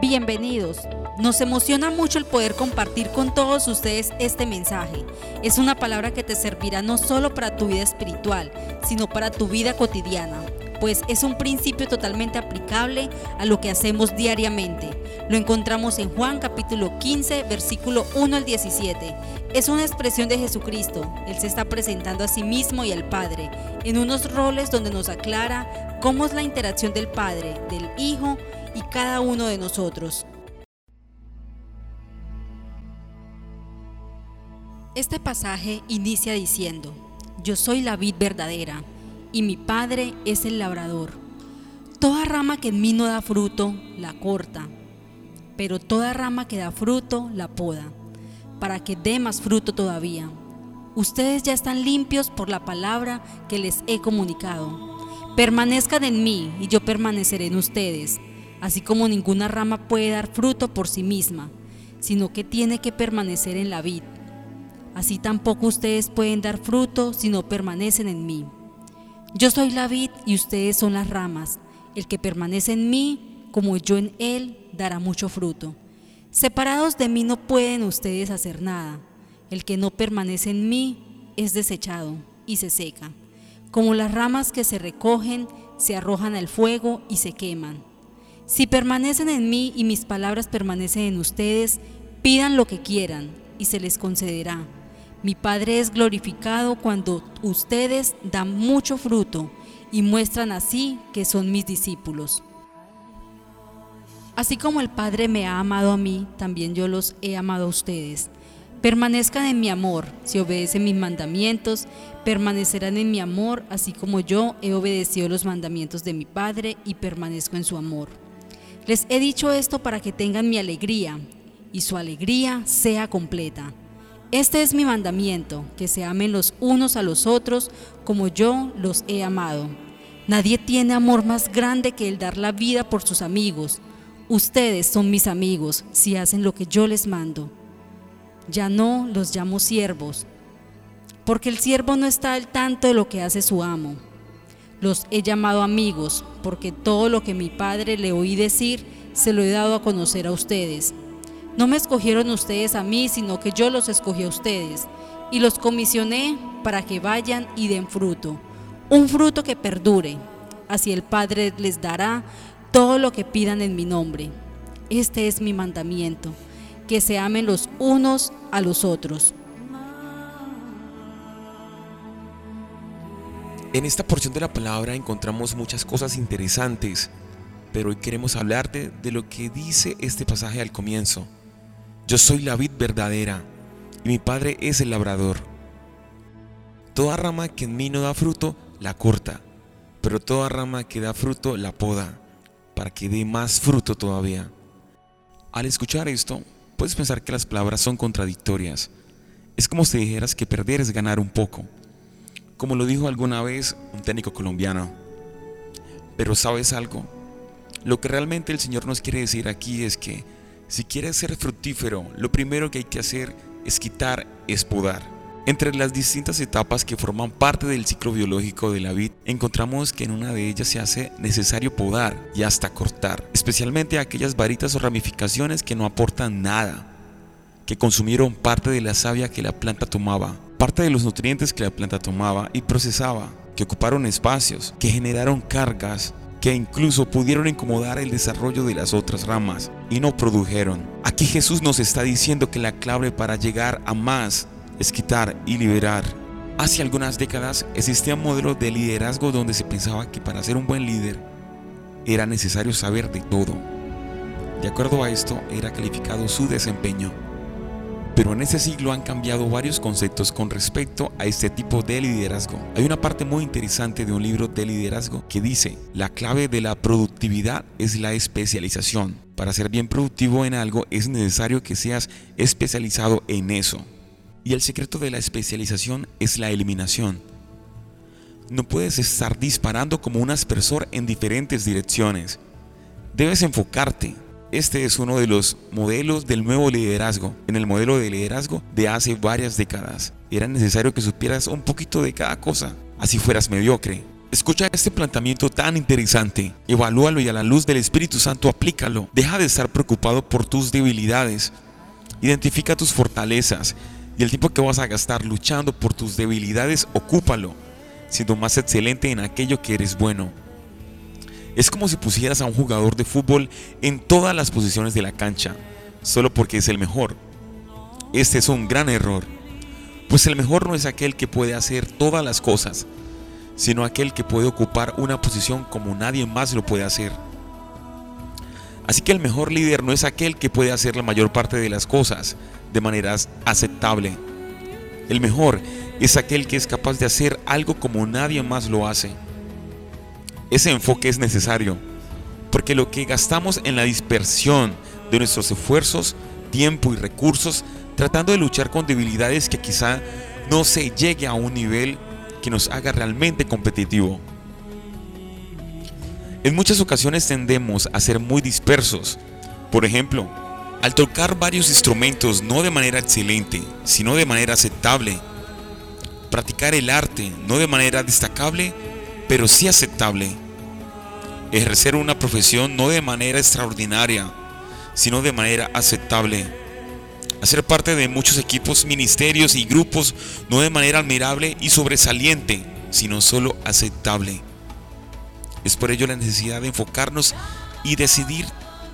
Bienvenidos. Nos emociona mucho el poder compartir con todos ustedes este mensaje. Es una palabra que te servirá no solo para tu vida espiritual, sino para tu vida cotidiana, pues es un principio totalmente aplicable a lo que hacemos diariamente. Lo encontramos en Juan capítulo 15, versículo 1 al 17. Es una expresión de Jesucristo. Él se está presentando a sí mismo y al Padre en unos roles donde nos aclara cómo es la interacción del Padre, del Hijo y cada uno de nosotros. Este pasaje inicia diciendo, yo soy la vid verdadera y mi Padre es el labrador. Toda rama que en mí no da fruto, la corta, pero toda rama que da fruto, la poda, para que dé más fruto todavía. Ustedes ya están limpios por la palabra que les he comunicado. Permanezcan en mí y yo permaneceré en ustedes, así como ninguna rama puede dar fruto por sí misma, sino que tiene que permanecer en la vid Así tampoco ustedes pueden dar fruto si no permanecen en mí. Yo soy la vid y ustedes son las ramas. El que permanece en mí, como yo en él, dará mucho fruto. Separados de mí no pueden ustedes hacer nada. El que no permanece en mí es desechado y se seca. Como las ramas que se recogen, se arrojan al fuego y se queman. Si permanecen en mí y mis palabras permanecen en ustedes, pidan lo que quieran y se les concederá. Mi Padre es glorificado cuando ustedes dan mucho fruto y muestran así que son mis discípulos. Así como el Padre me ha amado a mí, también yo los he amado a ustedes. Permanezcan en mi amor, si obedecen mis mandamientos, permanecerán en mi amor, así como yo he obedecido los mandamientos de mi Padre y permanezco en su amor. Les he dicho esto para que tengan mi alegría y su alegría sea completa. Este es mi mandamiento, que se amen los unos a los otros como yo los he amado. Nadie tiene amor más grande que el dar la vida por sus amigos. Ustedes son mis amigos si hacen lo que yo les mando. Ya no los llamo siervos, porque el siervo no está al tanto de lo que hace su amo. Los he llamado amigos, porque todo lo que mi padre le oí decir se lo he dado a conocer a ustedes. No me escogieron ustedes a mí, sino que yo los escogí a ustedes y los comisioné para que vayan y den fruto, un fruto que perdure. Así el Padre les dará todo lo que pidan en mi nombre. Este es mi mandamiento, que se amen los unos a los otros. En esta porción de la palabra encontramos muchas cosas interesantes, pero hoy queremos hablarte de lo que dice este pasaje al comienzo. Yo soy la vid verdadera y mi Padre es el labrador. Toda rama que en mí no da fruto, la corta, pero toda rama que da fruto, la poda, para que dé más fruto todavía. Al escuchar esto, puedes pensar que las palabras son contradictorias. Es como si dijeras que perder es ganar un poco, como lo dijo alguna vez un técnico colombiano. Pero sabes algo, lo que realmente el Señor nos quiere decir aquí es que si quieres ser fructífero, lo primero que hay que hacer es quitar, es podar. Entre las distintas etapas que forman parte del ciclo biológico de la vid, encontramos que en una de ellas se hace necesario podar y hasta cortar, especialmente aquellas varitas o ramificaciones que no aportan nada, que consumieron parte de la savia que la planta tomaba, parte de los nutrientes que la planta tomaba y procesaba, que ocuparon espacios, que generaron cargas que incluso pudieron incomodar el desarrollo de las otras ramas y no produjeron. Aquí Jesús nos está diciendo que la clave para llegar a más es quitar y liberar. Hace algunas décadas existía un modelo de liderazgo donde se pensaba que para ser un buen líder era necesario saber de todo. De acuerdo a esto, era calificado su desempeño. Pero en ese siglo han cambiado varios conceptos con respecto a este tipo de liderazgo. Hay una parte muy interesante de un libro de liderazgo que dice, la clave de la productividad es la especialización. Para ser bien productivo en algo es necesario que seas especializado en eso. Y el secreto de la especialización es la eliminación. No puedes estar disparando como un aspersor en diferentes direcciones. Debes enfocarte, este es uno de los modelos del nuevo liderazgo. En el modelo de liderazgo de hace varias décadas era necesario que supieras un poquito de cada cosa. así fueras mediocre. Escucha este planteamiento tan interesante, evalúalo y a la luz del Espíritu Santo aplícalo. Deja de estar preocupado por tus debilidades. Identifica tus fortalezas y el tiempo que vas a gastar luchando por tus debilidades, ocúpalo, siendo más excelente en aquello que eres bueno. Es como si pusieras a un jugador de fútbol en todas las posiciones de la cancha, solo porque es el mejor. Este es un gran error, pues el mejor no es aquel que puede hacer todas las cosas, sino aquel que puede ocupar una posición como nadie más lo puede hacer. Así que el mejor líder no es aquel que puede hacer la mayor parte de las cosas de manera aceptable. El mejor es aquel que es capaz de hacer algo como nadie más lo hace. Ese enfoque es necesario, porque lo que gastamos en la dispersión de nuestros esfuerzos, tiempo y recursos, tratando de luchar con debilidades que quizá no se llegue a un nivel que nos haga realmente competitivo. En muchas ocasiones tendemos a ser muy dispersos. Por ejemplo, al tocar varios instrumentos no de manera excelente, sino de manera aceptable. Practicar el arte no de manera destacable, pero sí aceptable. Ejercer una profesión no de manera extraordinaria, sino de manera aceptable. Hacer parte de muchos equipos, ministerios y grupos no de manera admirable y sobresaliente, sino solo aceptable. Es por ello la necesidad de enfocarnos y decidir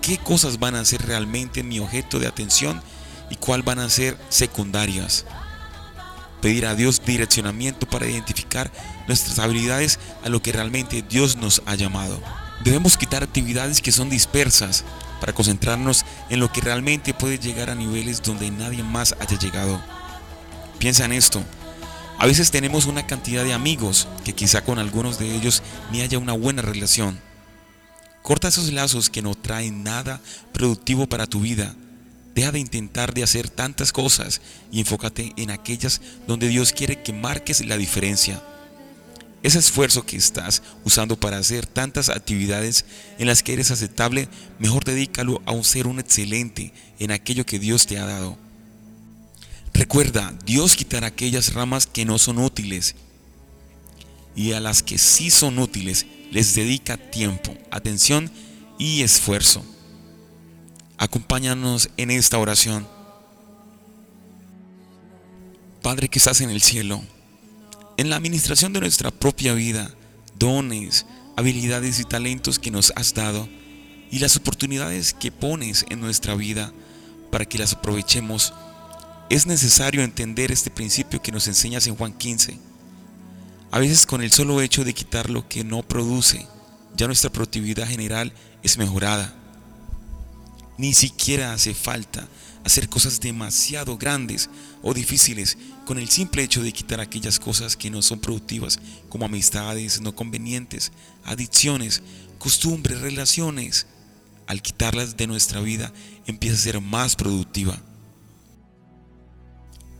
qué cosas van a ser realmente mi objeto de atención y cuál van a ser secundarias. Pedir a Dios direccionamiento para identificar nuestras habilidades a lo que realmente Dios nos ha llamado. Debemos quitar actividades que son dispersas para concentrarnos en lo que realmente puede llegar a niveles donde nadie más haya llegado. Piensa en esto. A veces tenemos una cantidad de amigos que quizá con algunos de ellos ni haya una buena relación. Corta esos lazos que no traen nada productivo para tu vida. Deja de intentar de hacer tantas cosas y enfócate en aquellas donde Dios quiere que marques la diferencia. Ese esfuerzo que estás usando para hacer tantas actividades en las que eres aceptable, mejor dedícalo a un ser un excelente en aquello que Dios te ha dado. Recuerda, Dios quitará aquellas ramas que no son útiles y a las que sí son útiles les dedica tiempo, atención y esfuerzo. Acompáñanos en esta oración. Padre que estás en el cielo, en la administración de nuestra propia vida, dones, habilidades y talentos que nos has dado y las oportunidades que pones en nuestra vida para que las aprovechemos, es necesario entender este principio que nos enseñas en Juan 15. A veces con el solo hecho de quitar lo que no produce, ya nuestra productividad general es mejorada. Ni siquiera hace falta hacer cosas demasiado grandes o difíciles con el simple hecho de quitar aquellas cosas que no son productivas, como amistades no convenientes, adicciones, costumbres, relaciones. Al quitarlas de nuestra vida, empieza a ser más productiva.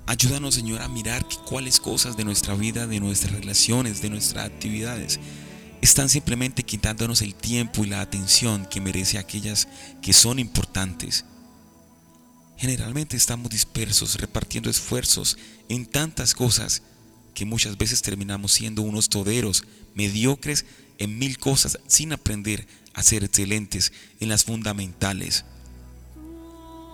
Ayúdanos, Señor, a mirar cuáles cosas de nuestra vida, de nuestras relaciones, de nuestras actividades, están simplemente quitándonos el tiempo y la atención que merece aquellas que son importantes Generalmente estamos dispersos repartiendo esfuerzos en tantas cosas que muchas veces terminamos siendo unos toderos mediocres en mil cosas sin aprender a ser excelentes en las fundamentales.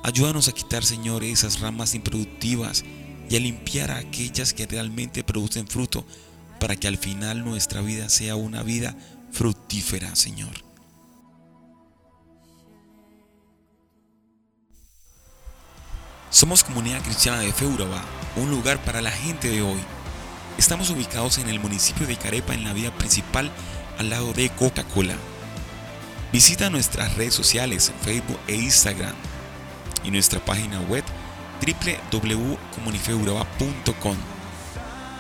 Ayúdanos a quitar, Señor, esas ramas improductivas y a limpiar a aquellas que realmente producen fruto para que al final nuestra vida sea una vida fructífera, Señor. Somos Comunidad Cristiana de Feuraba, un lugar para la gente de hoy. Estamos ubicados en el municipio de Carepa en la vía principal al lado de Coca-Cola. Visita nuestras redes sociales, Facebook e Instagram y nuestra página web www.comunifeuraba.com,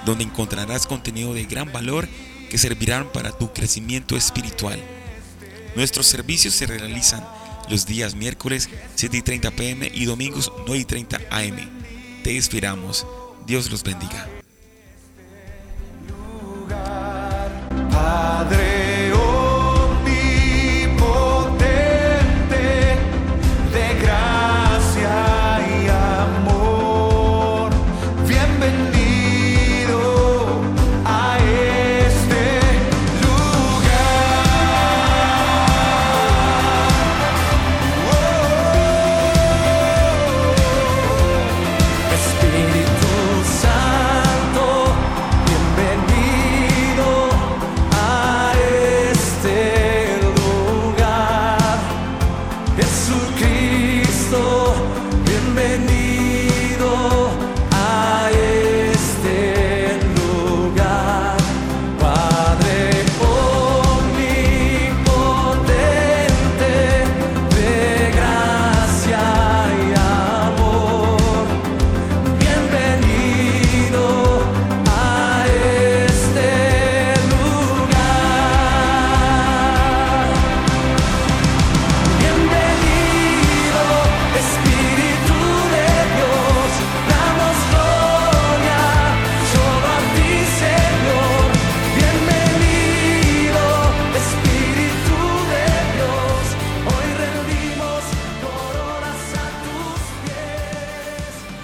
donde encontrarás contenido de gran valor que servirán para tu crecimiento espiritual. Nuestros servicios se realizan los días miércoles 7 y 30 pm y domingos 9 y 30 am. Te esperamos. Dios los bendiga.